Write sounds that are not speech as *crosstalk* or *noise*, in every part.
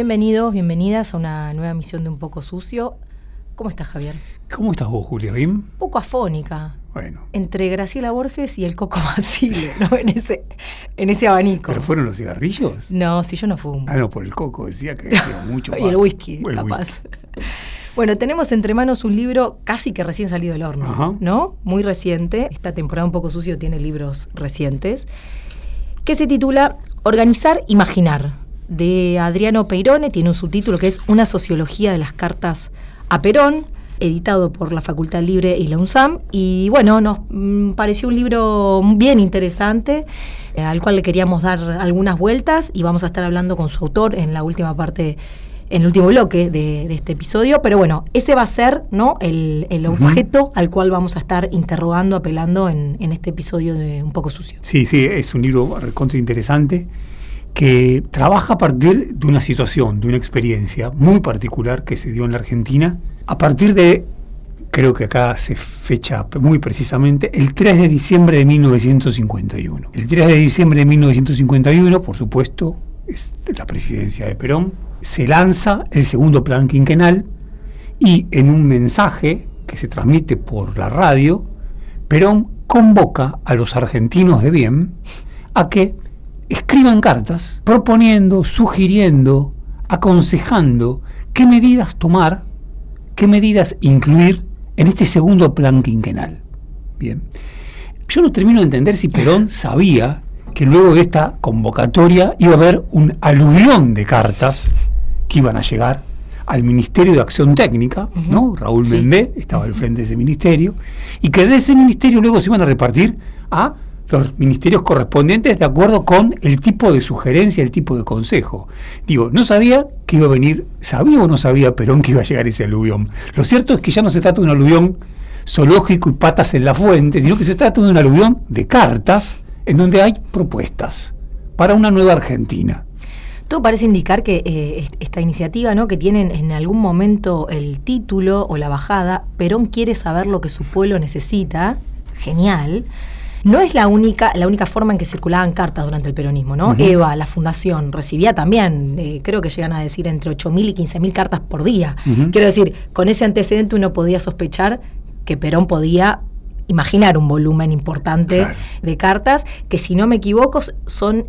Bienvenidos, bienvenidas a una nueva emisión de Un poco sucio. ¿Cómo estás, Javier? ¿Cómo estás vos, Julia? ¿Bien? Un poco afónica. Bueno. Entre Graciela Borges y el Coco Basile, ¿no? *laughs* En ese, en ese abanico. ¿Pero fueron los cigarrillos? No, si yo no fumo. Ah, no, por el coco, decía que hacía *laughs* mucho y el más. whisky, El capaz. Bueno, tenemos entre manos un libro casi que recién salido del horno, Ajá. ¿no? Muy reciente. Esta temporada un poco sucio tiene libros recientes. Que se titula Organizar, Imaginar, de Adriano Peirone. Tiene un subtítulo que es Una sociología de las cartas a Perón, editado por la Facultad Libre y la UNSAM. Y bueno, nos mm, pareció un libro bien interesante, eh, al cual le queríamos dar algunas vueltas y vamos a estar hablando con su autor en la última parte en el último bloque de, de este episodio, pero bueno, ese va a ser ¿no? el, el objeto al cual vamos a estar interrogando, apelando en, en este episodio de Un poco sucio. Sí, sí, es un libro recontra interesante que trabaja a partir de una situación, de una experiencia muy particular que se dio en la Argentina, a partir de, creo que acá se fecha muy precisamente, el 3 de diciembre de 1951. El 3 de diciembre de 1951, por supuesto, es la presidencia de Perón, se lanza el segundo plan quinquenal y en un mensaje que se transmite por la radio, Perón convoca a los argentinos de bien a que escriban cartas proponiendo, sugiriendo, aconsejando qué medidas tomar, qué medidas incluir en este segundo plan quinquenal. Bien. Yo no termino de entender si Perón *laughs* sabía que luego de esta convocatoria iba a haber un aluvión de cartas que iban a llegar al Ministerio de Acción Técnica, ¿no? Raúl Sí. Mendé estaba al frente de ese ministerio, y que de ese ministerio luego se iban a repartir a los ministerios correspondientes de acuerdo con el tipo de sugerencia, el tipo de consejo. Digo, no sabía que iba a venir, sabía o no sabía Perón que iba a llegar ese aluvión. Lo cierto es que ya no se trata de un aluvión zoológico y patas en la fuente, sino que se trata de un aluvión de cartas en donde hay propuestas para una nueva Argentina. Todo parece indicar que eh, est- esta iniciativa, ¿no? que tienen en algún momento el título o la bajada, Perón quiere saber lo que su pueblo necesita, genial. No es la única, la única forma en que circulaban cartas durante el peronismo, ¿no? Eva, la fundación, recibía también, eh, creo que llegan a decir entre 8.000 y 15.000 cartas por día. Quiero decir, con ese antecedente uno podía sospechar que Perón podía imaginar un volumen importante Claro. de cartas, que si no me equivoco son,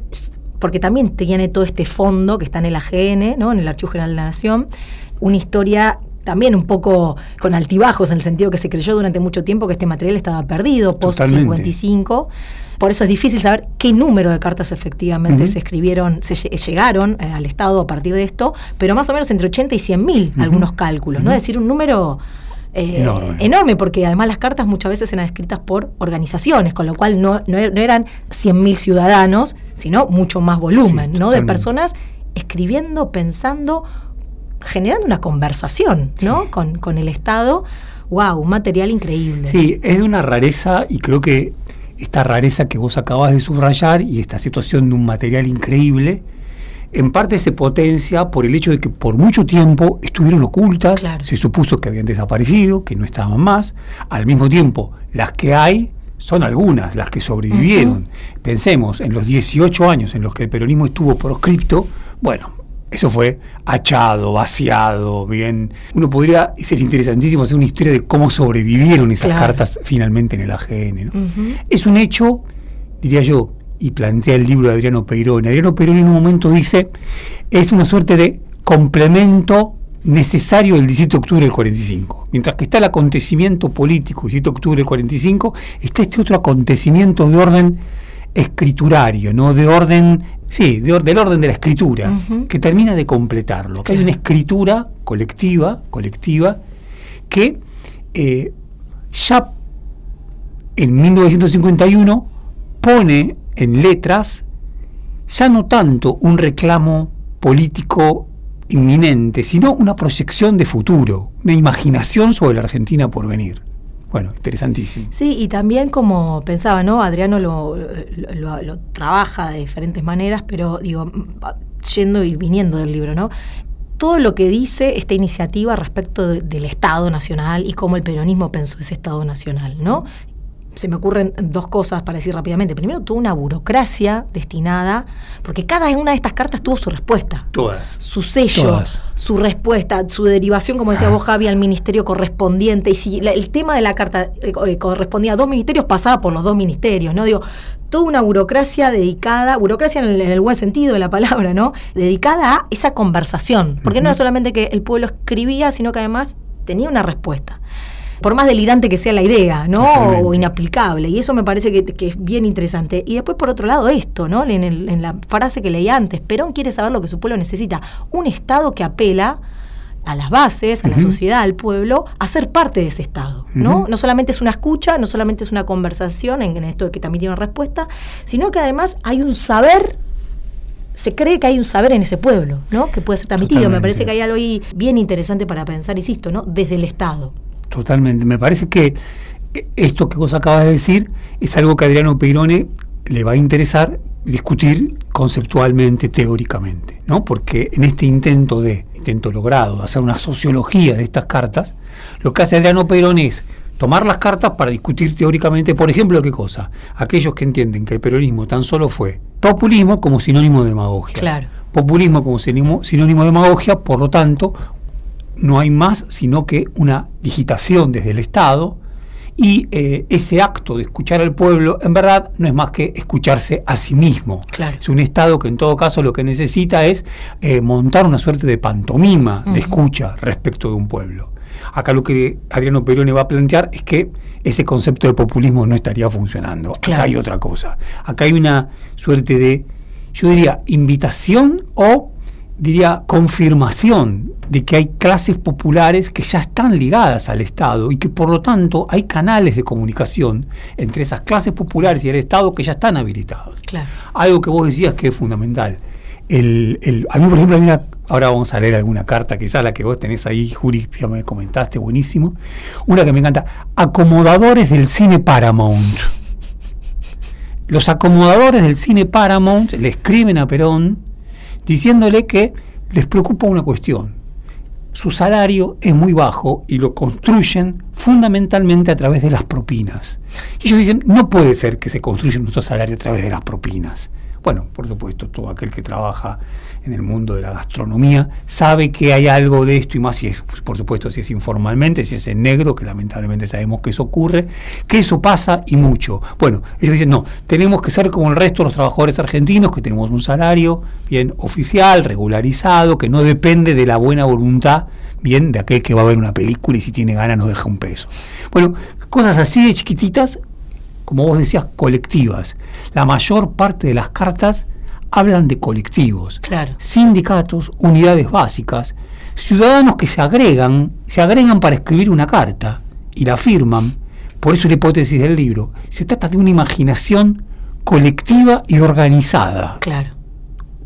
porque también tiene todo este fondo que está en el AGN, ¿no? en el Archivo General de la Nación, una historia también un poco con altibajos, en el sentido que se creyó durante mucho tiempo que este material estaba perdido, post Totalmente. 55. Por eso es difícil saber qué número de cartas efectivamente se escribieron, se lle- llegaron eh, al Estado a partir de esto, pero más o menos entre 80 y 100 mil algunos cálculos, ¿no? Es decir, un número eh, Enorme. enorme, porque además las cartas muchas veces eran escritas por organizaciones, con lo cual no, no er- eran 100.000 ciudadanos, sino mucho más volumen, Sí, ¿no? De personas escribiendo, pensando, generando una conversación, ¿no? Con, con el Estado. ¡Wow! Un material increíble. Sí, es de una rareza y creo que esta rareza que vos acabas de subrayar y esta situación de un material increíble, en parte se potencia por el hecho de que por mucho tiempo estuvieron ocultas, Claro. se supuso que habían desaparecido, que no estaban más, al mismo tiempo las que hay son algunas, las que sobrevivieron. Pensemos en los 18 años en los que el peronismo estuvo proscripto, bueno, eso fue achado, vaciado, bien. Uno podría, y sería interesantísimo hacer una historia de cómo sobrevivieron esas Claro. cartas finalmente en el AGN. Es un hecho, diría yo, y plantea el libro de Adriano Peirón. Adriano Peirón en un momento dice, es una suerte de complemento necesario del 17 de octubre del 45. Mientras que está el acontecimiento político, 17 de octubre del 45, está este otro acontecimiento de orden escriturario, ¿no? De orden, sí, de or- del orden de la escritura, que termina de completarlo. Que hay una escritura colectiva, colectiva, que eh, ya en 1951 pone en letras ya no tanto un reclamo político inminente, sino una proyección de futuro, una imaginación sobre la Argentina por venir. Bueno, interesantísimo. Sí, y también como pensaba, ¿no? Adriano lo, lo, trabaja de diferentes maneras, pero digo, yendo y viniendo del libro, ¿no? todo lo que dice esta iniciativa respecto del Estado Nacional y cómo el peronismo pensó ese Estado Nacional, ¿no? Se me ocurren dos cosas para decir rápidamente. Primero, tuvo una burocracia destinada, porque cada una de estas cartas tuvo su respuesta. Todas. Su sello, su respuesta, su derivación, como decía ah. vos, Javi, al ministerio correspondiente. Y si el tema de la carta eh, eh, correspondía a dos ministerios, pasaba por los dos ministerios, ¿no? Digo, toda una burocracia dedicada, burocracia en el, buen sentido de la palabra, ¿no? Dedicada a esa conversación. Porque no era solamente que el pueblo escribía, sino que además tenía una respuesta por más delirante que sea la idea, ¿no? O inaplicable. Y eso me parece que, es bien interesante. Y después, por otro lado, esto, ¿no? En, la frase que leí antes, Perón quiere saber lo que su pueblo necesita. Un Estado que apela a las bases, a la sociedad, al pueblo, a ser parte de ese Estado. ¿no? no solamente es una escucha, no solamente es una conversación en, esto de que también tiene una respuesta, sino que además hay un saber se cree que hay un saber en ese pueblo, ¿no? Que puede ser transmitido. Me parece que hay algo ahí bien interesante para pensar, insisto, ¿no? Desde el Estado. Totalmente. Me parece que esto que vos acabas de decir es algo que a Adriano Peirone le va a interesar discutir conceptualmente, teóricamente, ¿no? Porque en este intento de, intento logrado, de hacer una sociología de estas cartas, lo que hace Adriano Peirone es tomar las cartas para discutir teóricamente, por ejemplo, qué cosa, aquellos que entienden que el peronismo tan solo fue populismo como sinónimo de demagogia. Claro. Populismo como sinónimo, sinónimo de demagogia, por lo tanto, no hay más sino que una digitación desde el Estado y eh, ese acto de escuchar al pueblo en verdad no es más que escucharse a sí mismo. Es un Estado que en todo caso lo que necesita es eh, montar una suerte de pantomima de escucha respecto de un pueblo. Acá lo que Adriano Perone va a plantear es que ese concepto de populismo no estaría funcionando. Acá hay otra cosa. Acá hay una suerte de, yo diría, invitación o diría, confirmación de que hay clases populares que ya están ligadas al Estado y que por lo tanto hay canales de comunicación entre esas clases populares y el Estado que ya están habilitados. Algo que vos decías que es fundamental. El, a mí, por ejemplo, hay una, ahora vamos a leer alguna carta, quizá la que vos tenés ahí, Juri, ya me comentaste, buenísimo. Una que me encanta, acomodadores del cine Paramount. Los acomodadores del cine Paramount le escriben a Perón diciéndole que les preocupa una cuestión. Su salario es muy bajo y lo construyen fundamentalmente a través de las propinas. Y ellos dicen, no puede ser que se construya nuestro salario a través de las propinas. Bueno, por supuesto, todo aquel que trabaja en el mundo de la gastronomía sabe que hay algo de esto y más si es, por supuesto, si es informalmente, si es en negro, que lamentablemente sabemos que eso ocurre, que eso pasa y mucho. Bueno, ellos dicen, no, tenemos que ser como el resto de los trabajadores argentinos, que tenemos un salario bien oficial, regularizado, que no depende de la buena voluntad bien de aquel que va a ver una película y si tiene ganas nos deja un peso. Bueno, cosas así de chiquititas como vos decías, colectivas. La mayor parte de las cartas hablan de colectivos, claro. sindicatos, unidades básicas, ciudadanos que se agregan, se agregan para escribir una carta y la firman. Por eso la hipótesis del libro. Se trata de una imaginación colectiva y organizada. Claro.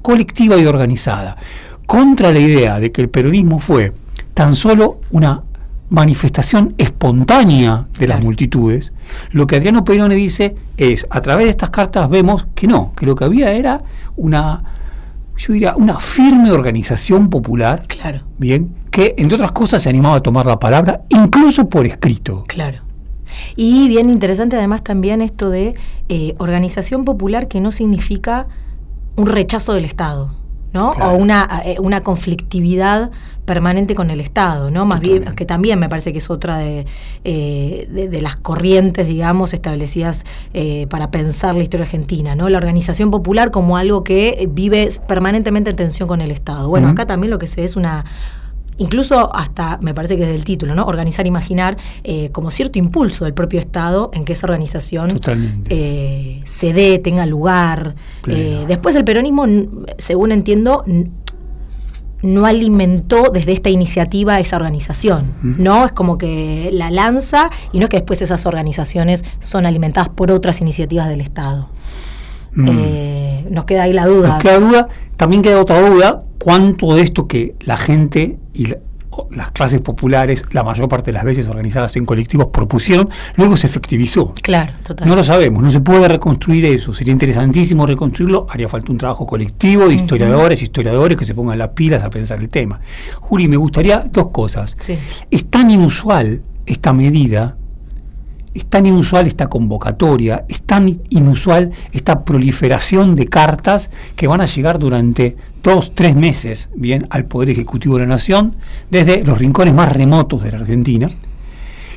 Colectiva y organizada. Contra la idea de que el peronismo fue tan solo una manifestación espontánea de las multitudes, lo que Adriano Perone dice es, a través de estas cartas vemos que no, que lo que había era una, yo diría, una firme organización popular, claro. bien, que entre otras cosas se animaba a tomar la palabra, incluso por escrito. Claro. Y bien interesante además también esto de eh, organización popular que no significa un rechazo del Estado. ¿No? O una, eh, una conflictividad permanente con el Estado, ¿no? Más bien, que también me parece que es otra de, eh, de, las corrientes, digamos, establecidas eh, para pensar la historia argentina, ¿no? La organización popular como algo que vive permanentemente en tensión con el Estado. Bueno, acá también lo que se ve es una incluso hasta, me parece que es del título, ¿no? Organizar, imaginar, eh, como cierto impulso del propio Estado en que esa organización se dé, tenga lugar. después el peronismo, según entiendo, no alimentó desde esta iniciativa esa organización, ¿no? Es como que la lanza y no es que después esas organizaciones son alimentadas por otras iniciativas del Estado. Mm. Eh, nos queda ahí la duda. Nos queda duda, también queda otra duda, cuánto de esto que la gente y la- las clases populares, la mayor parte de las veces organizadas en colectivos, propusieron, luego se efectivizó. Claro, total. No lo sabemos, no se puede reconstruir eso. Sería interesantísimo reconstruirlo. Haría falta un trabajo colectivo de historiadores, historiadores que se pongan las pilas a pensar el tema. Juli, me gustaría dos cosas. Sí. Es tan inusual esta medida, es tan inusual esta convocatoria, es tan inusual esta proliferación de cartas que van a llegar durante dos, tres meses, bien, al Poder Ejecutivo de la Nación, desde los rincones más remotos de la Argentina,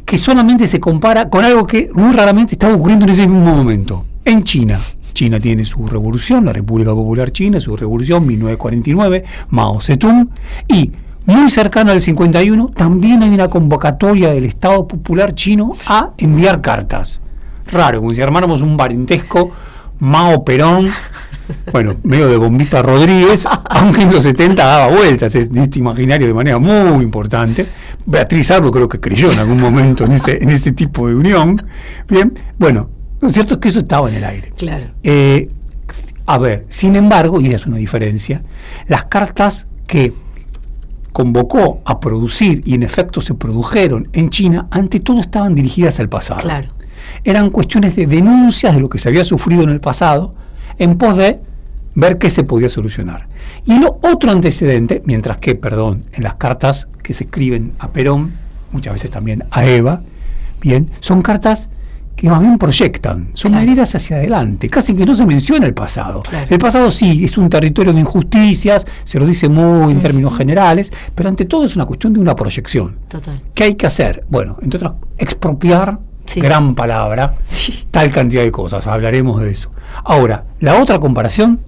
que solamente se compara con algo que muy raramente estaba ocurriendo en ese mismo momento. En China. China tiene su revolución, la República Popular China, su revolución 1949, Mao Zedong, y muy cercano al 51 también hay una convocatoria del Estado Popular Chino a enviar cartas. Raro, como si armáramos un parentesco Mao Perón, *laughs* bueno, medio de bombita Rodríguez, aunque en los 70 daba vueltas en este imaginario de manera muy importante. Beatriz Arbo creo que creyó en algún momento en ese, en ese tipo de unión. Bien, bueno, lo cierto es que eso estaba en el aire. Claro. Eh, a ver, sin embargo, y es una diferencia, las cartas que convocó a producir y en efecto se produjeron en China, ante todo estaban dirigidas al pasado. Claro. Eran cuestiones de denuncias de lo que se había sufrido en el pasado en pos de ver qué se podía solucionar. Y el otro antecedente, mientras que, perdón, en las cartas que se escriben a Perón, muchas veces también a Eva, bien, son cartas que más bien proyectan, son Claro. medidas hacia adelante, casi que no se menciona el pasado. Claro. El pasado sí, es un territorio de injusticias, se lo dice muy en términos generales, pero ante todo es una cuestión de una proyección. Total. ¿Qué hay que hacer? Bueno, entre otras, expropiar, Sí. gran palabra, Sí. tal cantidad de cosas, hablaremos de eso. Ahora, la otra comparación,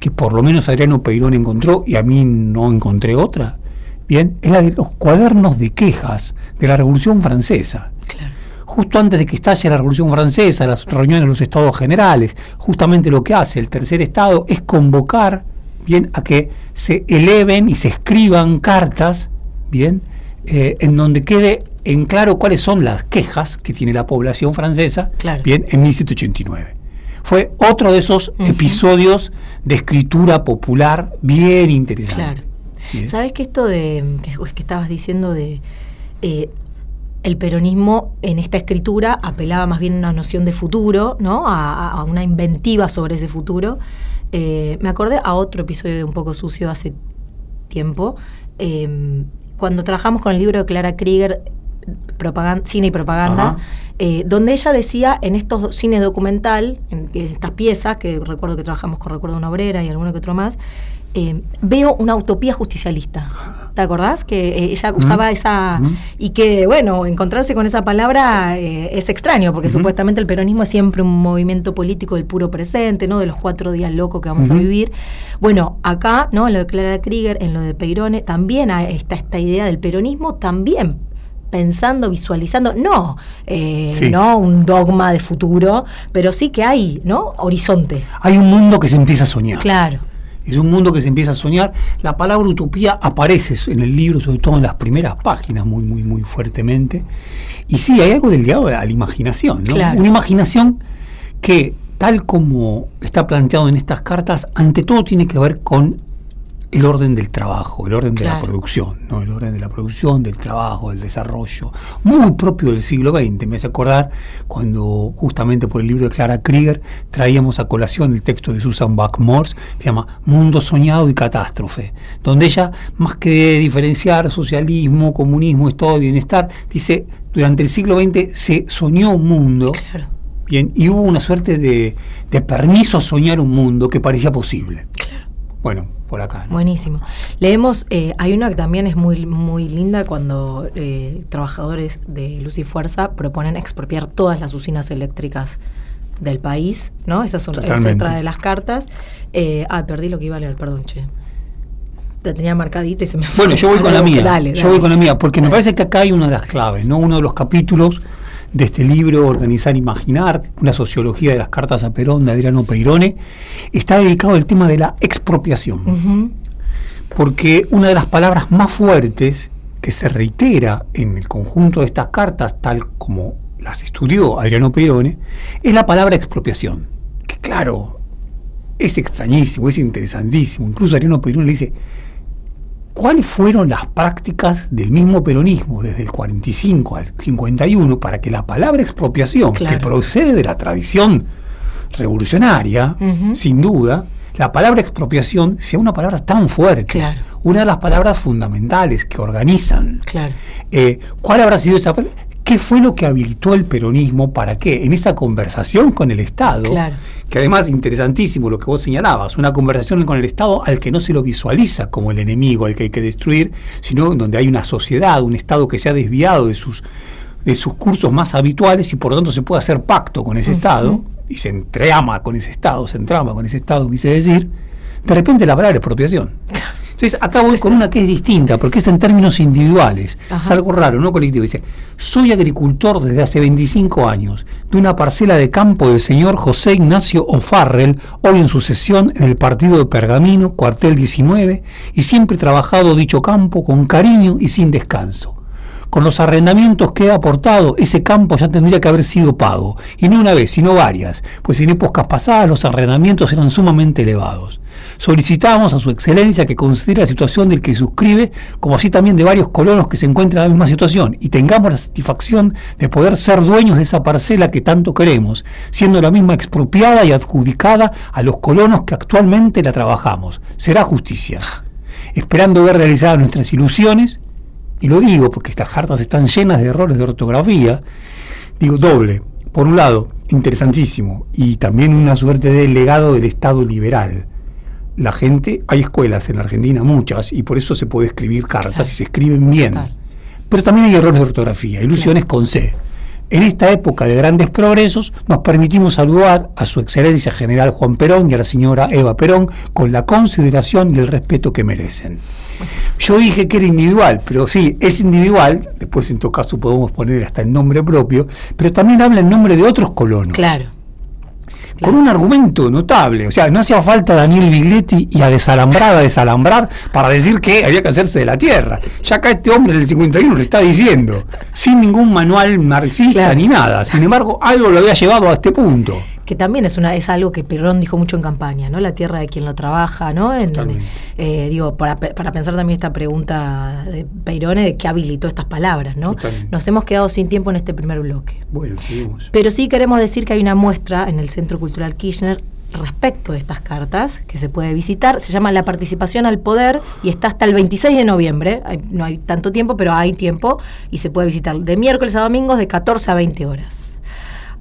que por lo menos Adriano Peirón encontró y a mí no encontré otra, bien, es la de los cuadernos de quejas de la Revolución Francesa. Claro. Justo antes de que estalle la Revolución Francesa, las reuniones de los estados generales, justamente lo que hace el tercer estado es convocar bien a que se eleven y se escriban cartas, bien, eh, en donde quede en claro cuáles son las quejas que tiene la población francesa, Claro. bien, en 1789. Fue otro de esos episodios de escritura popular bien interesante. Claro. ¿Sabes que esto de que, que estabas diciendo de eh, el peronismo en esta escritura apelaba más bien a una noción de futuro, ¿no? A, una inventiva sobre ese futuro. Eh, me acordé a otro episodio de Un poco sucio hace tiempo, eh, cuando trabajamos con el libro de Clara Krieger, Cine y Propaganda, eh, donde ella decía en estos cines documental, en, en estas piezas, que recuerdo que trabajamos con Recuerdo una Obrera y alguno que otro más, eh, veo una utopía justicialista. ¿Te acordás? Que eh, ella usaba esa... Ujú. Y que, bueno, encontrarse con esa palabra eh, es extraño, porque supuestamente el peronismo es siempre un movimiento político del puro presente, ¿no? De los cuatro días locos que vamos a vivir. Bueno, acá, ¿no? En lo de Clara Krieger, en lo de Peirone, también está esta idea del peronismo, también pensando, visualizando, no, eh, Sí. no un dogma de futuro, pero sí que hay, ¿no? Horizonte. Hay un mundo que se empieza a soñar. Claro. Es un mundo que se empieza a soñar. La palabra utopía aparece en el libro, sobre todo en las primeras páginas, muy, muy, muy fuertemente. Y sí, hay algo del ligado a la imaginación, ¿no? Claro. Una imaginación que, tal como está planteado en estas cartas, ante todo tiene que ver con el orden del trabajo, el orden de la producción, ¿no? El orden de la producción, del trabajo, del desarrollo, muy propio del siglo XX. Me hace acordar cuando justamente por el libro de Clara Krieger traíamos a colación el texto de Susan Buck-Morse, que se llama Mundo soñado y catástrofe, donde ella, más que diferenciar socialismo, comunismo, estado de bienestar, dice, durante el siglo XX se soñó un mundo, Claro. bien, y hubo una suerte de, de permiso a soñar un mundo que parecía posible. Claro. Bueno, por acá. ¿no? Buenísimo. Leemos, eh, hay una que también es muy, muy linda cuando eh, trabajadores de Luz y Fuerza proponen expropiar todas las usinas eléctricas del país, ¿no? Son Totalmente. extra de las cartas. Eh, ah, perdí lo que iba a leer, perdón, che. La tenía marcadita y se me fue. Bueno, yo voy *laughs* con la mía. Dale, yo dale. voy con la mía, porque me parece que acá hay una de las claves, ¿no? Uno de los capítulos de este libro, Organizar Imaginar, una sociología de las cartas a Perón de Adriano Peirone, está dedicado al tema de la expropiación. Porque una de las palabras más fuertes que se reitera en el conjunto de estas cartas, tal como las estudió Adriano Perone, es la palabra expropiación. Que claro, es extrañísimo, es interesantísimo. Incluso Adriano Perone le dice, ¿cuáles fueron las prácticas del mismo peronismo desde el 45 al 51 para que la palabra expropiación, que procede de la tradición revolucionaria, sin duda, la palabra expropiación sea una palabra tan fuerte, una de las palabras fundamentales que organizan. Eh, ¿Cuál habrá sido esa? ¿Qué fue lo que habilitó el peronismo para qué? En esa conversación con el Estado, que además interesantísimo lo que vos señalabas, una conversación con el Estado al que no se lo visualiza como el enemigo al que hay que destruir, sino donde hay una sociedad, un Estado que se ha desviado de sus, de sus cursos más habituales y por lo tanto se puede hacer pacto con ese Estado y se entreama con ese Estado, se entrama con ese Estado, quise decir, de repente la palabra expropiación. *laughs* Entonces, acá voy con una que es distinta, porque es en términos individuales. Es algo raro, no colectivo. Dice, soy agricultor desde hace 25 años, de una parcela de campo del señor José Ignacio O'Farrell, hoy en sucesión en el partido de Pergamino, cuartel 19, y siempre he trabajado dicho campo con cariño y sin descanso. Con los arrendamientos que he aportado, ese campo ya tendría que haber sido pago, y no una vez, sino varias, pues en épocas pasadas los arrendamientos eran sumamente elevados. Solicitamos a su excelencia que considere la situación del que suscribe, como así también de varios colonos que se encuentran en la misma situación, y tengamos la satisfacción de poder ser dueños de esa parcela que tanto queremos, siendo la misma expropiada y adjudicada a los colonos que actualmente la trabajamos. Será justicia. Esperando ver realizadas nuestras ilusiones, y lo digo porque estas cartas están llenas de errores de ortografía, digo doble. Por un lado, interesantísimo, y también una suerte de legado del Estado liberal. La gente, hay escuelas en la Argentina, muchas, y por eso se puede escribir cartas y se escriben bien. Pero también hay errores de ortografía, ilusiones con C. En esta época de grandes progresos, nos permitimos saludar a su excelencia general Juan Perón y a la señora Eva Perón con la consideración y el respeto que merecen. Yo dije que era individual, pero sí, es individual, después en todo caso podemos poner hasta el nombre propio, pero también habla en nombre de otros colonos. Claro con un argumento notable. O sea, no hacía falta Daniel Bigletti y a desalambrar, a desalambrar, para decir que había que hacerse de la tierra. Ya acá este hombre del 51 lo está diciendo, sin ningún manual marxista ni nada. Sin embargo, algo lo había llevado a este punto que también es una es algo que Perón dijo mucho en campaña, ¿no? La tierra de quien lo trabaja, ¿no? Eh, digo, para, para, pensar también esta pregunta de Perón de qué habilitó estas palabras, ¿no? Nos hemos quedado sin tiempo en este primer bloque. Bueno, seguimos. Pero sí queremos decir que hay una muestra en el Centro Cultural Kirchner respecto de estas cartas que se puede visitar. Se llama La participación al poder y está hasta el 26 de noviembre. no hay tanto tiempo, pero hay tiempo y se puede visitar de miércoles a domingos de 14 a 20 horas.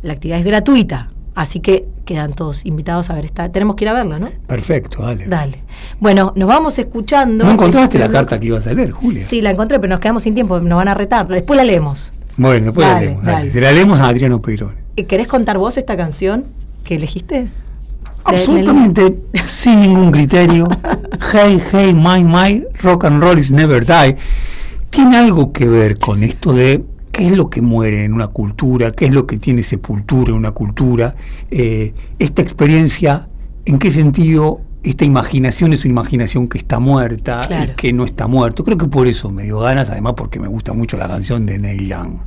La actividad es gratuita. Así que quedan todos invitados a ver esta. Tenemos que ir a verla, ¿no? Perfecto, dale. Dale. Bueno, nos vamos escuchando. ¿No encontraste la carta que ibas a leer, Julia? Sí, la encontré, pero nos quedamos sin tiempo, nos van a retar. Después la leemos. Bueno, después la leemos. Dale. Se la leemos a Adriano Peirón. Eh, ¿Querés contar vos esta canción que elegiste? Absolutamente *laughs* sin ningún criterio. *laughs* hey, hey, my, my, rock and roll is never die. Tiene algo que ver con esto de qué es lo que muere en una cultura, qué es lo que tiene sepultura en una cultura, eh, esta experiencia, en qué sentido esta imaginación es una imaginación que está muerta y que no está muerto. Creo que por eso me dio ganas, además porque me gusta mucho la canción de Neil Young.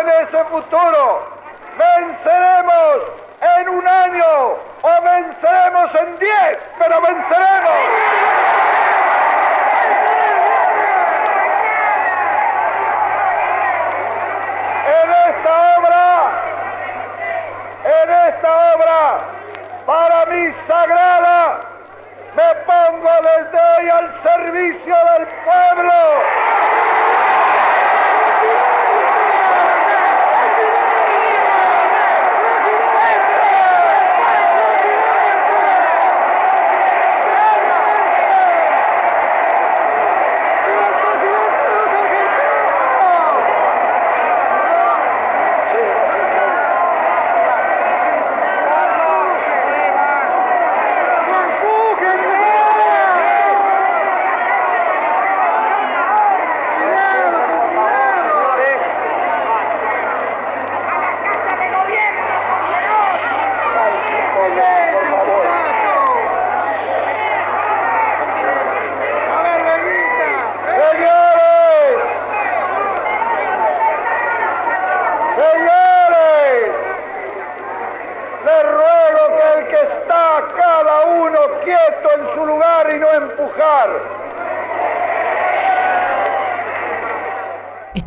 en ese futuro. Venceremos en un año o venceremos en diez, pero venceremos.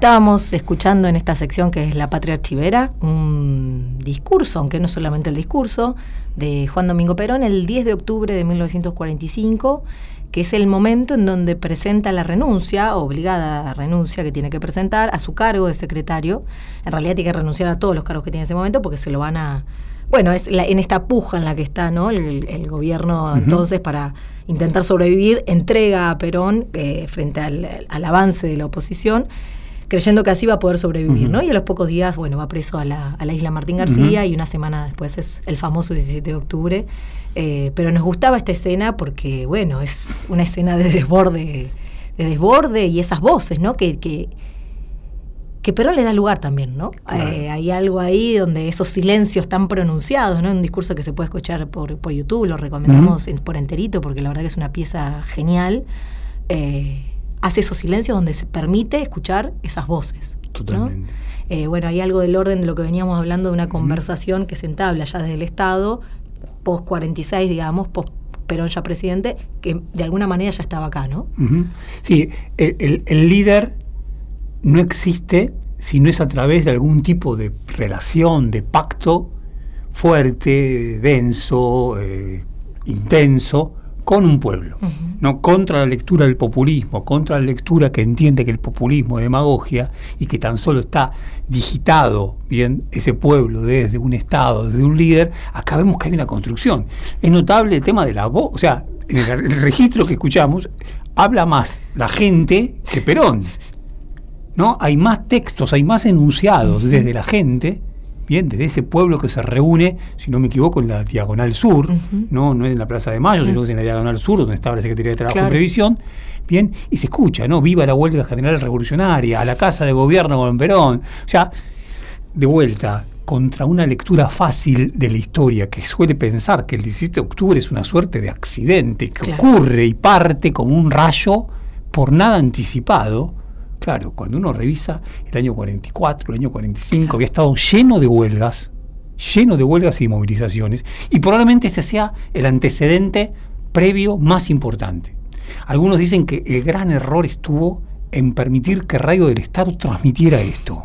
Estábamos escuchando en esta sección que es La Patria Archivera un discurso, aunque no solamente el discurso, de Juan Domingo Perón el 10 de octubre de 1945, que es el momento en donde presenta la renuncia, obligada renuncia que tiene que presentar a su cargo de secretario. En realidad tiene que renunciar a todos los cargos que tiene en ese momento porque se lo van a... Bueno, es en esta puja en la que está ¿no? el, gobierno entonces para intentar sobrevivir, entrega a Perón eh, frente al, al avance de la oposición creyendo que así va a poder sobrevivir, ¿no? Y a los pocos días, bueno, va preso a la, a la isla Martín García y una semana después es el famoso 17 de octubre. Eh, pero nos gustaba esta escena porque, bueno, es una escena de desborde, de desborde y esas voces, ¿no? Que, que, que Perón le da lugar también, ¿no? Eh, hay algo ahí donde esos silencios tan pronunciados, ¿no? Un discurso que se puede escuchar por, por YouTube, lo recomendamos en- por enterito porque la verdad que es una pieza genial. Eh, hace esos silencios donde se permite escuchar esas voces. ¿no? Totalmente. Eh, bueno, hay algo del orden de lo que veníamos hablando de una conversación que se entabla ya desde el Estado, post 46, digamos, post Perón ya presidente, que de alguna manera ya estaba acá, ¿no? Sí, el, el- el líder no existe si no es a través de algún tipo de relación, de pacto fuerte, denso, eh, intenso, con un pueblo. No contra la lectura del populismo, contra la lectura que entiende que el populismo es demagogia y que tan solo está digitado bien ese pueblo desde un Estado, desde un líder, acá vemos que hay una construcción. Es notable el tema de la voz, o sea, en el, el registro que escuchamos habla más la gente que Perón. ¿no? Hay más textos, hay más enunciados desde la gente, bien, desde ese pueblo que se reúne, si no me equivoco, en la Diagonal Sur, no, no es en la Plaza de Mayo, sino que es en la Diagonal Sur, donde estaba la Secretaría de Trabajo Claro. y Previsión, bien, y se escucha, ¿no? Viva la huelga general revolucionaria, a la casa de gobierno con Perón. O sea, de vuelta, contra una lectura fácil de la historia que suele pensar que el 17 de octubre es una suerte de accidente que Claro. ocurre y parte como un rayo por nada anticipado. Claro, cuando uno revisa el año 44, el año 45, había estado lleno de huelgas, lleno de huelgas y de movilizaciones, y probablemente ese sea el antecedente previo más importante. Algunos dicen que el gran error estuvo en permitir que Radio del Estado transmitiera esto.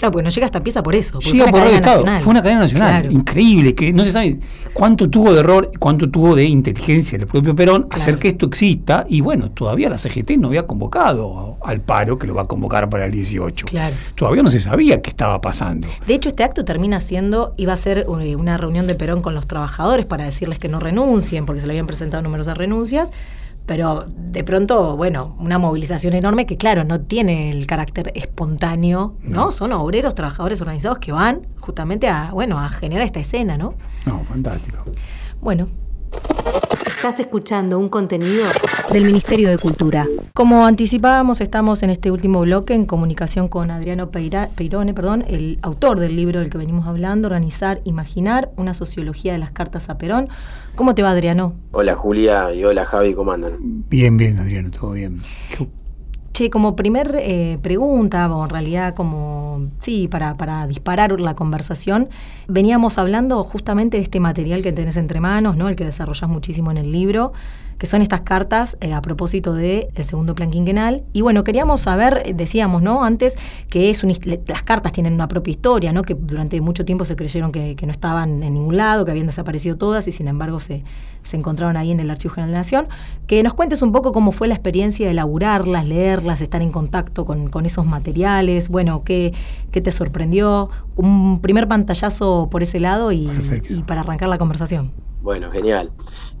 Claro, porque no llega esta pieza por eso, porque Llega fue por cadena Estado, nacional. fue una cadena nacional, Claro. increíble, que no se sabe cuánto tuvo de error cuánto tuvo de inteligencia del propio Perón hacer que esto exista, y bueno, todavía la CGT no había convocado al paro, que lo va a convocar para el 18. Claro. Todavía no se sabía qué estaba pasando. De hecho, este acto termina siendo, iba a ser eh, una reunión de Perón con los trabajadores para decirles que no renuncien, porque se le habían presentado numerosas renuncias, pero de pronto, bueno, una movilización enorme que, claro, no tiene el carácter espontáneo, ¿no? Son obreros, trabajadores organizados que van justamente a, bueno, a generar esta escena, ¿no? No, fantástico. Bueno, Estás escuchando un contenido Del Ministerio de Cultura. Como anticipábamos, estamos en este último bloque en comunicación con Adriano Peira- Peirone, perdón, el autor del libro del que venimos hablando, Organizar, Imaginar, una sociología de las cartas a Perón. ¿Cómo te va, Adriano? Hola Julia y hola Javi, ¿cómo andan? Bien, bien, Adriano, todo bien. Che, como primer eh, pregunta, o en realidad como, sí, para, para disparar la conversación, veníamos hablando justamente de este material que tenés entre manos, ¿no? El que desarrollás muchísimo en el libro, que son estas cartas eh, a propósito del segundo plan quinquenal. Y bueno, queríamos saber, decíamos, ¿no? Antes que es un las cartas tienen una propia historia, ¿no? Que durante mucho tiempo se creyeron que, que no estaban en ningún lado, que habían desaparecido todas y sin embargo se, se encontraron ahí en el Archivo General de la Nación. Que nos cuentes un poco cómo fue la experiencia de elaborarlas, leerlas, estar en contacto con, con esos materiales. Bueno, ¿qué, qué te sorprendió? Un primer pantallazo por ese lado y para arrancar la conversación. Bueno, genial.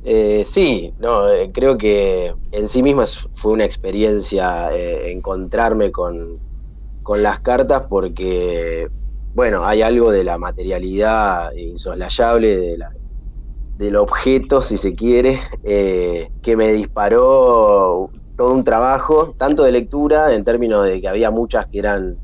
Eh, sí, no, eh, creo que en sí misma fue una experiencia eh, encontrarme con, con las cartas porque, bueno, hay algo de la materialidad insoslayable de del objeto, si se quiere, eh, que me disparó todo un trabajo, tanto de lectura, en términos de que había muchas que eran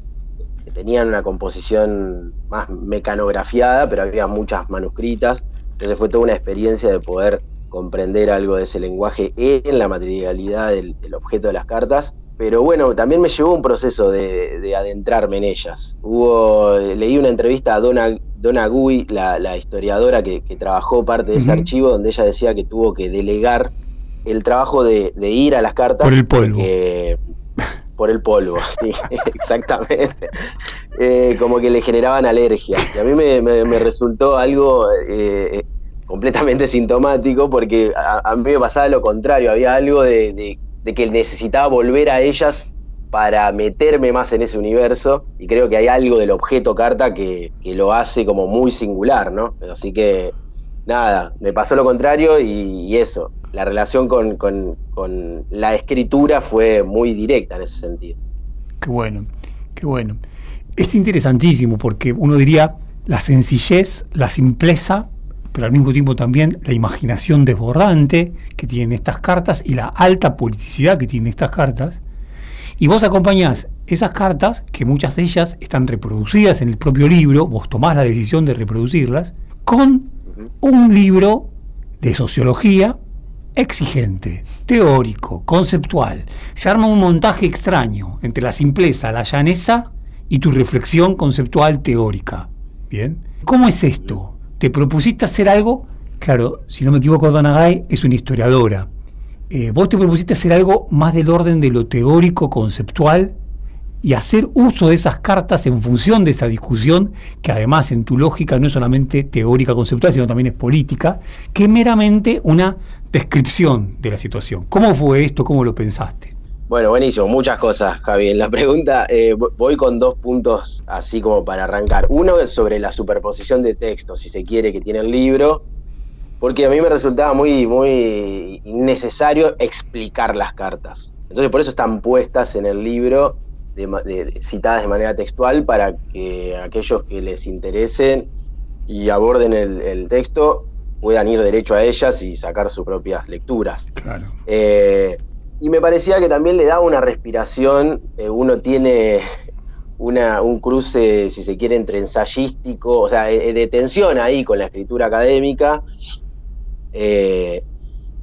que tenían una composición más mecanografiada, pero había muchas manuscritas. Entonces fue toda una experiencia de poder comprender algo de ese lenguaje en la materialidad del, del objeto de las cartas. Pero bueno, también me llevó un proceso de, de adentrarme en ellas. Hubo, leí una entrevista a Donna, Donna Gui, la, la historiadora que, que trabajó parte de ese archivo, donde ella decía que tuvo que delegar el trabajo de, de ir a las cartas. Por el polvo. porque- *laughs* por el polvo, *laughs* sí, exactamente. Eh, como que le generaban alergia. Y a mí me, me- me resultó algo eh, completamente *laughs* sintomático porque a, mí me pasaba lo contrario, había algo de, que necesitaba volver a ellas para meterme más en ese universo y creo que hay algo del objeto carta que, que lo hace como muy singular, ¿no? Así que nada, me pasó lo contrario y, y eso, la relación con, con- con la escritura fue muy directa en ese sentido. Qué bueno, qué bueno. Es interesantísimo porque uno diría la sencillez, la simpleza, pero al mismo tiempo también la imaginación desbordante que tienen estas cartas y la alta politicidad que tienen estas cartas. Y vos acompañás esas cartas, que muchas de ellas están reproducidas en el propio libro, vos tomás la decisión de reproducirlas, con un libro de sociología exigente, teórico, conceptual. Se arma un montaje extraño entre la simpleza, la llaneza y tu reflexión conceptual teórica. ¿Bien? ¿Cómo es esto? ¿Te propusiste hacer algo? Claro, si no me equivoco, Donagay es una historiadora. Eh, vos te propusiste hacer algo más del orden de lo teórico, conceptual, y hacer uso de esas cartas en función de esa discusión, que además en tu lógica no es solamente teórica, conceptual, sino también es política, que meramente una descripción de la situación. ¿Cómo fue esto? ¿Cómo lo pensaste? Bueno, buenísimo, muchas cosas, Javi. En la pregunta eh, voy con dos puntos así como para arrancar. Uno es sobre la superposición de textos, si se quiere, que tiene el libro, porque a mí me resultaba muy, muy innecesario explicar las cartas. Entonces por eso están puestas en el libro, citadas de manera textual, para que aquellos que les interesen y aborden el, texto puedan ir derecho a ellas y sacar sus propias lecturas. Claro. Eh, y me parecía que también le daba una respiración, eh, uno tiene una, un cruce, si se quiere, entre ensayístico, o sea, eh, de tensión ahí con la escritura académica, eh,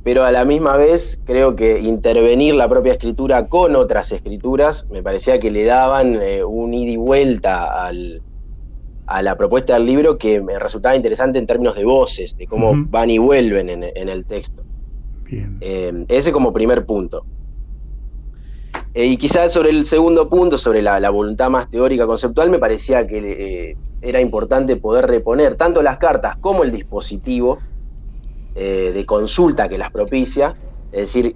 pero a la misma vez creo que intervenir la propia escritura con otras escrituras me parecía que le daban un ida y vuelta al, a la propuesta del libro que me resultaba interesante en términos de voces, de cómo van y vuelven en el texto. Eh, ese como primer punto. Eh, y quizás sobre el segundo punto, sobre la, voluntad más teórica conceptual, me parecía que eh, era importante poder reponer tanto las cartas como el dispositivo de consulta que las propicia, es decir,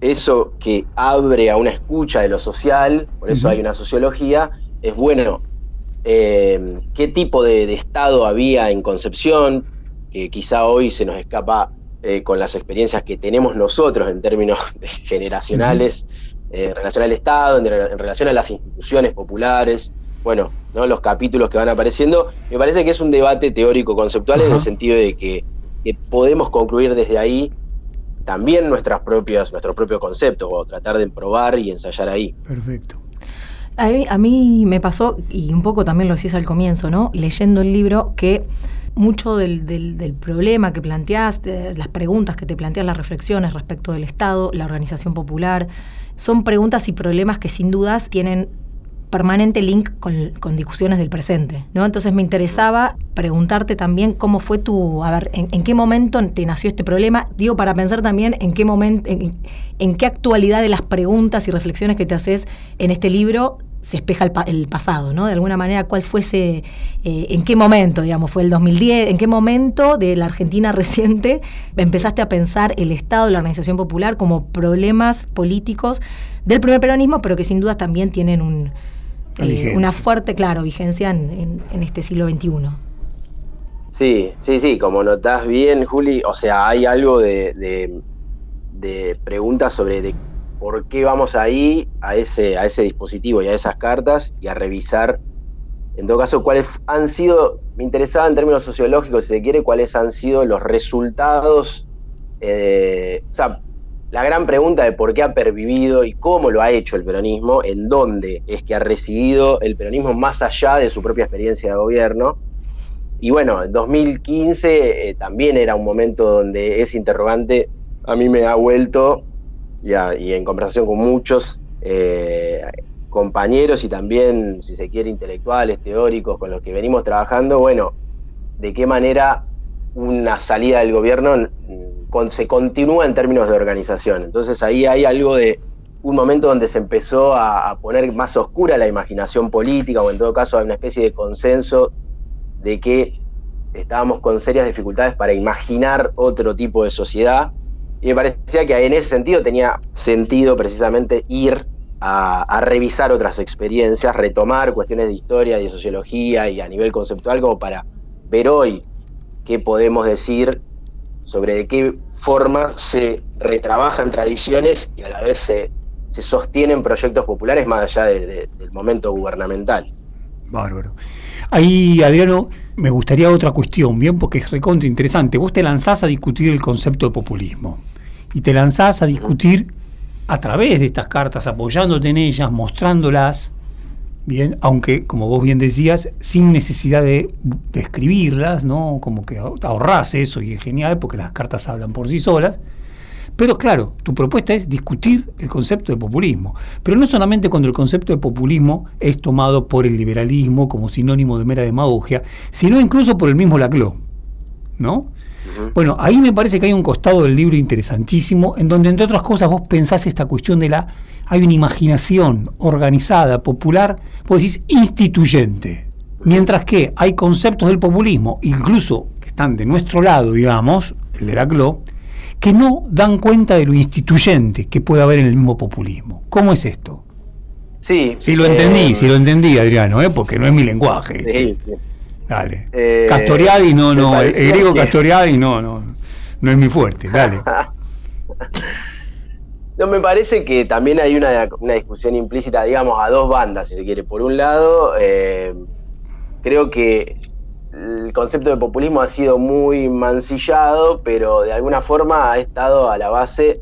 eso que abre a una escucha de lo social, por eso hay una sociología, es bueno, qué tipo de estado había en Concepción, que quizá hoy se nos escapa eh, con las experiencias que tenemos nosotros en términos *laughs* generacionales, eh, en relación al Estado, en, relación a las instituciones populares, bueno, ¿no? los capítulos que van apareciendo, me parece que es un debate teórico conceptual en el sentido de que, podemos concluir desde ahí también nuestras propias, nuestros propios conceptos, o tratar de probar y ensayar ahí. Perfecto. A mí, a mí me pasó, y un poco también lo decís al comienzo, ¿no? Leyendo el libro, que mucho del, del, problema que planteás, las preguntas que te planteas, las reflexiones respecto del Estado, la organización popular, son preguntas y problemas que sin dudas tienen permanente link con, discusiones del presente, ¿no? Entonces me interesaba preguntarte también cómo fue tu, a ver, en, qué momento te nació este problema, digo, para pensar también en qué momento, en, qué actualidad de las preguntas y reflexiones que te haces en este libro se espeja el, pasado, ¿no? De alguna manera, ¿cuál fuese, eh, en qué momento, digamos, fue el 2010, en qué momento de la Argentina *laughs* reciente empezaste a pensar el Estado la organización popular como problemas políticos del primer peronismo, pero que sin duda también tienen un, eh, una fuerte, claro, vigencia en, este siglo XXI. Sí, sí, sí, como notás bien, Juli, o sea, hay algo de, de preguntas sobre de por qué vamos ahí a ese, a ese dispositivo y a esas cartas y a revisar, en todo caso, cuáles han sido, me interesaba en términos sociológicos, si se quiere, cuáles han sido los resultados, eh, o sea, la gran pregunta de por qué ha pervivido y cómo lo ha hecho el peronismo, en dónde es que ha residido el peronismo más allá de su propia experiencia de gobierno. Y bueno, en 2015 eh, también era un momento donde ese interrogante a mí me ha vuelto y, en conversación con muchos eh, compañeros y también, si se quiere, intelectuales, teóricos con los que venimos trabajando, bueno, de qué manera una salida del gobierno se continúa en términos de organización. Entonces ahí hay algo de un momento donde se empezó a, poner más oscura la imaginación política, o en todo caso hay una especie de consenso de que estábamos con serias dificultades para imaginar otro tipo de sociedad y me parecía que en ese sentido tenía sentido precisamente ir a, revisar otras experiencias, retomar cuestiones de historia y de sociología y a nivel conceptual como para ver hoy qué podemos decir sobre de qué forma se retrabajan tradiciones y a la vez se, sostienen proyectos populares más allá del momento gubernamental. Bárbaro. Ahí, Adriano, me gustaría otra cuestión, bien, porque es recontra interesante. Vos te lanzás a discutir el concepto de populismo y te lanzás a discutir a través de estas cartas, apoyándote en ellas, mostrándolas, bien, aunque como vos bien decías, sin necesidad de, de escribirlas, ¿no? Como que ahorrás eso y es genial porque las cartas hablan por sí solas. Pero claro, tu propuesta es discutir el concepto de populismo. Pero no solamente cuando el concepto de populismo es tomado por el liberalismo como sinónimo de mera demagogia, sino incluso por el mismo Laclau. ¿No? Bueno, ahí me parece que hay un costado del libro interesantísimo, en donde entre otras cosas vos pensás esta cuestión de la... Hay una imaginación organizada, popular, vos decís instituyente. Mientras que hay conceptos del populismo, incluso que están de nuestro lado, digamos, el de Laclau, que no dan cuenta de lo instituyente que puede haber en el mismo populismo. ¿Cómo es esto? Sí. Si lo entendí, eh, si lo entendí, Adriano, ¿eh? porque no es mi lenguaje. Sí, sí. Dale. Eh, Castoriadi no, no, el, griego Castoriadi no, no, no es mi fuerte, dale. *laughs* no, me parece que también hay una, una, discusión implícita, digamos, a dos bandas, si se quiere. Por un lado, eh, creo que el concepto de populismo ha sido muy mancillado, pero de alguna forma ha estado a la base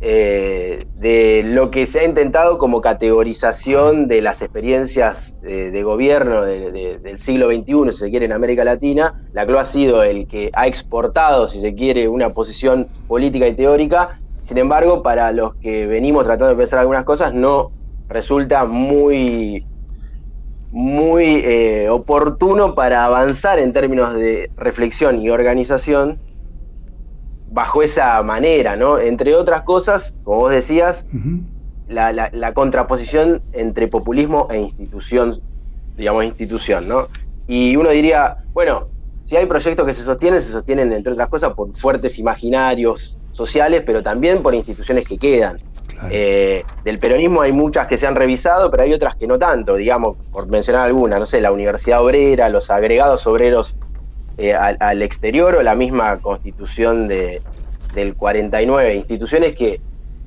eh, de lo que se ha intentado como categorización de las experiencias de, gobierno del siglo XXI, si se quiere, en América Latina. La CLO ha sido el que ha exportado, si se quiere, una posición política y teórica. Sin embargo, para los que venimos tratando de pensar algunas cosas, no resulta muy muy eh, oportuno para avanzar en términos de reflexión y organización bajo esa manera, ¿no? Entre otras cosas, como vos decías, la, contraposición entre populismo e institución, digamos, institución, ¿no? Y uno diría, bueno, si hay proyectos que se sostienen, se sostienen, entre otras cosas, por fuertes imaginarios sociales, pero también por instituciones que quedan. Eh, del peronismo hay muchas que se han revisado, pero hay otras que no tanto, digamos, por mencionar alguna, no sé, la Universidad Obrera, los agregados obreros eh, al, exterior o la misma constitución de, del 49, instituciones que,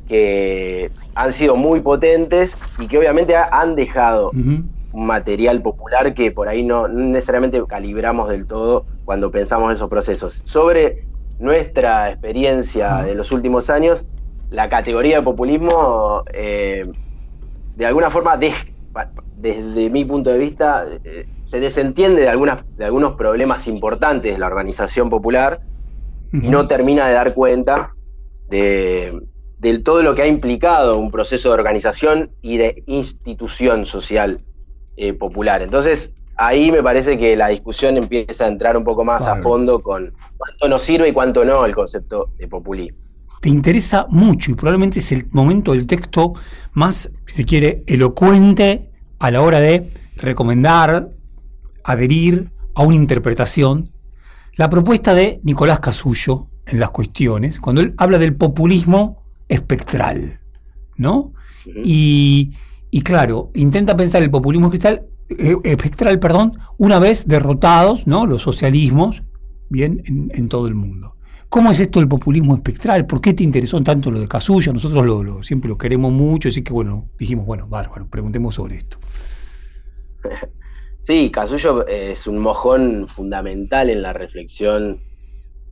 que han sido muy potentes y que obviamente han dejado un material popular que por ahí no, necesariamente calibramos del todo cuando pensamos esos procesos. Sobre nuestra experiencia de los últimos años, la categoría de populismo, eh, de alguna forma, desde mi punto de vista, eh, se desentiende de, algunas, de algunos problemas importantes de la organización popular y no termina de dar cuenta de, todo lo que ha implicado un proceso de organización y de institución social eh, popular. Entonces, ahí me parece que la discusión empieza a entrar un poco más a fondo con cuánto nos sirve y cuánto no el concepto de populismo te interesa mucho y probablemente es el momento del texto más, si se quiere, elocuente a la hora de recomendar, adherir a una interpretación, la propuesta de Nicolás Casullo en las cuestiones, cuando él habla del populismo espectral, ¿no? y, claro, intenta pensar el populismo espectral, eh, espectral, perdón, una vez derrotados, ¿no? Los socialismos, bien, en todo el mundo. ¿Cómo es esto del populismo espectral? ¿Por qué te interesó tanto lo de Casullo? Nosotros lo, siempre lo queremos mucho, así que bueno, dijimos, bueno, bárbaro, preguntemos sobre esto. *laughs* Sí, Casullo es un mojón fundamental en la reflexión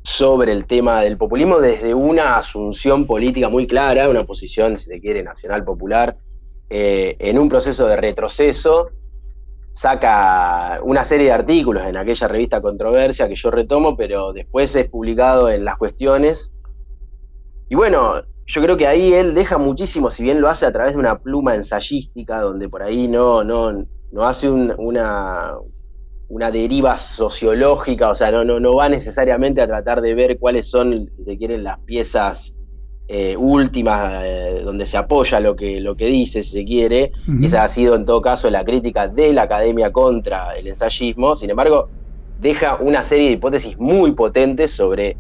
sobre el tema del populismo desde una asunción política muy clara, una posición, si se quiere, nacional popular, eh, en un proceso de retroceso saca una serie de artículos en aquella revista Controversia que yo retomo, pero después es publicado en Las Cuestiones. Y bueno, yo creo que ahí él deja muchísimo, si bien lo hace a través de una pluma ensayística, donde por ahí no, no, no hace una, una deriva sociológica, o sea, no, no, no va necesariamente a tratar de ver cuáles son, si se quieren, las piezas eh, últimas eh, donde se apoya lo que, lo que dice, si se quiere. Esa ha sido en todo caso la crítica de la academia contra el ensayismo. Sin embargo, deja una serie de hipótesis muy potentes sobre,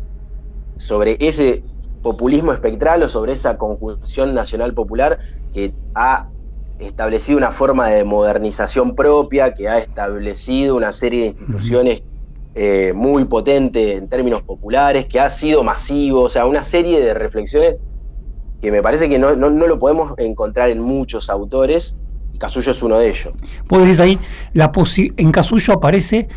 sobre ese populismo espectral o sobre esa conjunción nacional popular que ha establecido una forma de modernización propia, que ha establecido una serie de instituciones eh, muy potente en términos populares, que ha sido masivo, o sea, una serie de reflexiones que me parece que no, lo podemos encontrar en muchos autores, y Casullo es uno de ellos. Vos decís ahí, la en Casullo aparece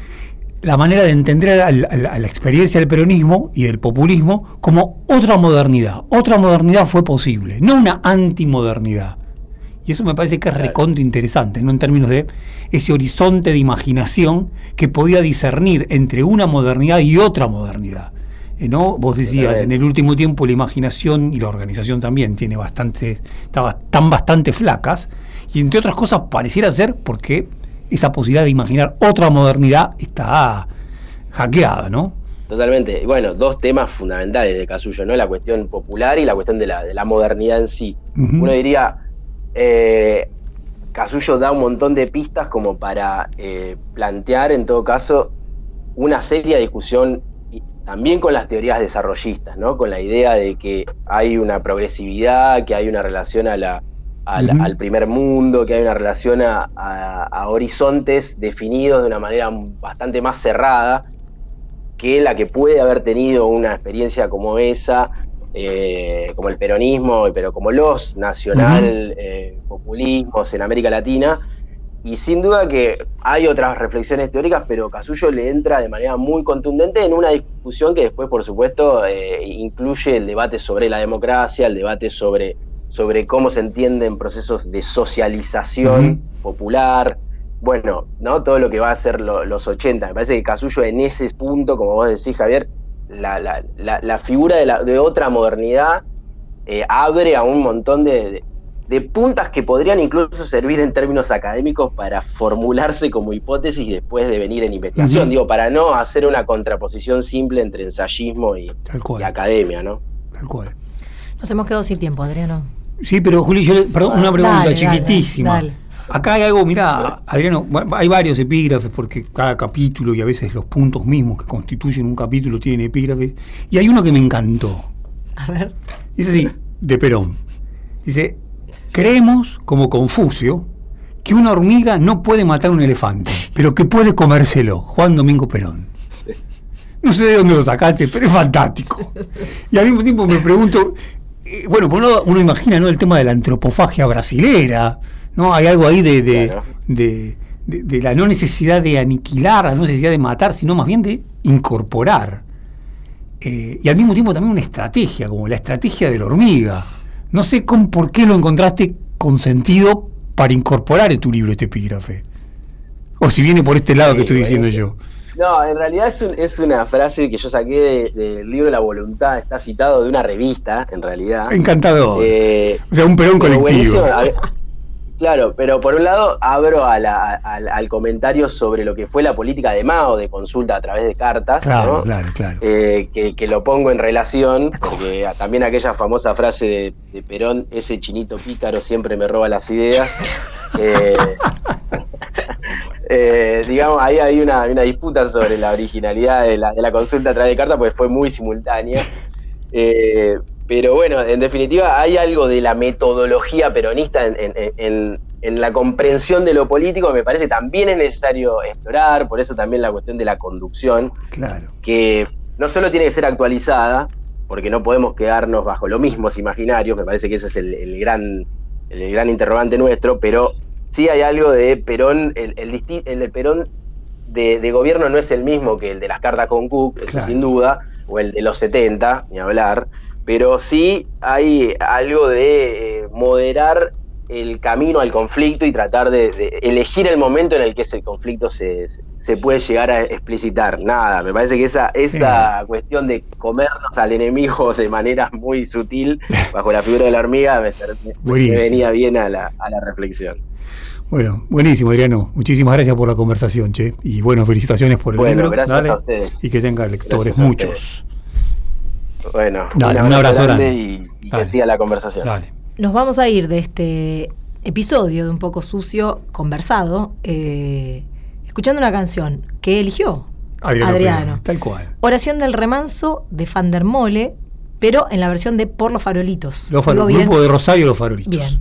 la manera de entender a la experiencia del peronismo y del populismo como otra modernidad. Otra modernidad fue posible, no una antimodernidad. Y eso me parece que es recontra interesante, ¿no? En términos de ese horizonte de imaginación que podía discernir entre una modernidad y otra modernidad. Eh, ¿no? Vos decías, en el último tiempo la imaginación y la organización también tiene bastante, están bastante flacas, y entre otras cosas pareciera ser porque esa posibilidad de imaginar otra modernidad está hackeada, ¿no? Totalmente. Bueno, dos temas fundamentales de Casullo, ¿no? La cuestión popular y la cuestión de la, de la modernidad en sí. Uno diría, eh, Casullo da un montón de pistas como para eh, plantear, en todo caso, una seria discusión y también con las teorías desarrollistas, ¿no? Con la idea de que hay una progresividad, que hay una relación a la, al primer mundo, que hay una relación a, a- a horizontes definidos de una manera bastante más cerrada que la que puede haber tenido una experiencia como esa, eh, como el peronismo, pero como los nacional eh, populismos en América Latina. Y sin duda que hay otras reflexiones teóricas, pero Casullo le entra de manera muy contundente en una discusión que después, por supuesto, eh, incluye el debate sobre la democracia, el debate sobre, sobre cómo se entienden procesos de socialización popular, bueno, ¿no? Todo lo que va a ser lo- los 80. Me parece que Casullo en ese punto, como vos decís, Javier, la, la- la- la figura de, la- de otra modernidad eh, abre a un montón de, de- de puntas que podrían incluso servir en términos académicos para formularse como hipótesis después de venir en investigación. Digo, para no hacer una contraposición simple entre ensayismo y, Tal y cual. academia, ¿no? Tal cual. Nos hemos quedado sin tiempo, Adriano. Sí, pero Juli, yo, perdón, una pregunta Dale, dale, chiquitísima. dale. Acá hay algo, mira, Adriano, hay varios epígrafes porque cada capítulo y a veces los puntos mismos que constituyen un capítulo tienen epígrafes. Y hay uno que me encantó. A ver. Dice así, de Perón. Dice, creemos, como Confucio, que una hormiga no puede matar un elefante, pero que puede comérselo. Juan Domingo Perón. No sé de dónde lo sacaste, pero es fantástico. Y al mismo tiempo me pregunto, eh, bueno, por un lado uno imagina ¿no? el tema de la antropofagia brasilera, ¿no? Hay algo ahí de, de, Claro. de- la no necesidad de aniquilar, la no necesidad de matar, sino más bien de incorporar. Eh, y al mismo tiempo también una estrategia, como la estrategia de la hormiga. No sé con, por qué lo encontraste con sentido para incorporar en tu libro este epígrafe. O si viene por este lado Sí, que estoy diciendo yo. No, en realidad es, un- es una frase que yo saqué de- del libro La Voluntad, está citado de una revista, en realidad. Encantador. Eh, o sea, un Perón pero colectivo. *laughs* Claro, pero por un lado abro a la- al, al comentario sobre lo que fue la política de Mao de consulta a través de cartas, Claro, ¿no? claro, claro. Eh, que, que lo pongo en relación, *laughs* porque también aquella famosa frase de, de Perón, ese chinito pícaro siempre me roba las ideas. *laughs* Eh, *laughs* eh, digamos, ahí hay una, una disputa sobre la originalidad de la, de la consulta a través de cartas, porque fue muy simultánea. Eh, pero bueno, en definitiva, hay algo de la metodología peronista en, en- en- en la comprensión de lo político que me parece también es necesario explorar, por eso también la cuestión de la conducción Claro. que no solo tiene que ser actualizada, porque no podemos quedarnos bajo los mismos imaginarios, me parece que ese es el, el gran, el gran interrogante nuestro, pero sí hay algo de Perón, el, el, el Perón de, de gobierno no es el mismo que el de las cartas con Cook, eso Claro. sin duda, o el de los 70, ni hablar, pero sí hay algo de eh, moderar el camino al conflicto y tratar de, de elegir el momento en el que ese conflicto se, se- puede llegar a explicitar. Nada, me parece que esa, esa cuestión de comernos al enemigo de manera muy sutil bajo la figura de la hormiga me, venía bien a la, a la reflexión. Bueno, buenísimo, Adriano. Muchísimas gracias por la conversación, che. Y bueno, felicitaciones por el Bueno, libro. gracias Dale. a ustedes. Y que tenga lectores muchos. Bueno, Dale, un abrazo grande. y, y Dale. que siga la conversación. Dale. Nos vamos a ir de este episodio de Un poco sucio, conversado, eh, escuchando una canción que eligió Adriano. Adriano. Tal cual. Oración del remanso de Van der Mole, pero en la versión de Por los farolitos. Los ¿Digo farol-? Grupo de Rosario Los Farolitos. Bien.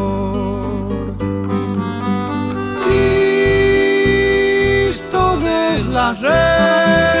Las redes,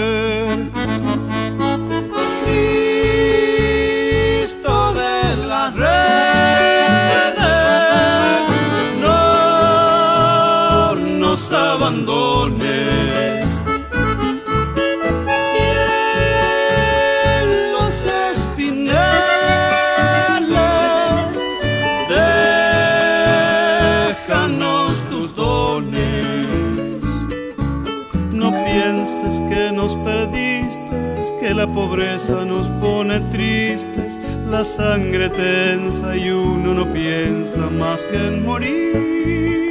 Abandones. que nos perdiste, que la pobreza nos pone tristes, la sangre tensa y uno no piensa más que en morir.